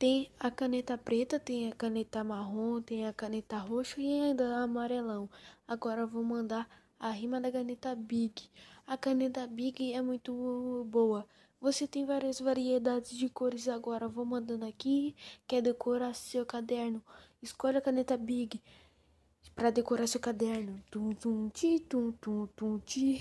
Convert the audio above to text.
Tem a caneta preta, tem a caneta marrom, tem a caneta roxa e ainda a amarelão. Agora eu vou mandar a rima da caneta Big. A caneta Big é muito boa. Você tem várias variedades de cores agora. Vou mandando aqui. Quer decorar seu caderno? Escolha a caneta Big para decorar seu caderno. Tum tum ti tum tum tum ti.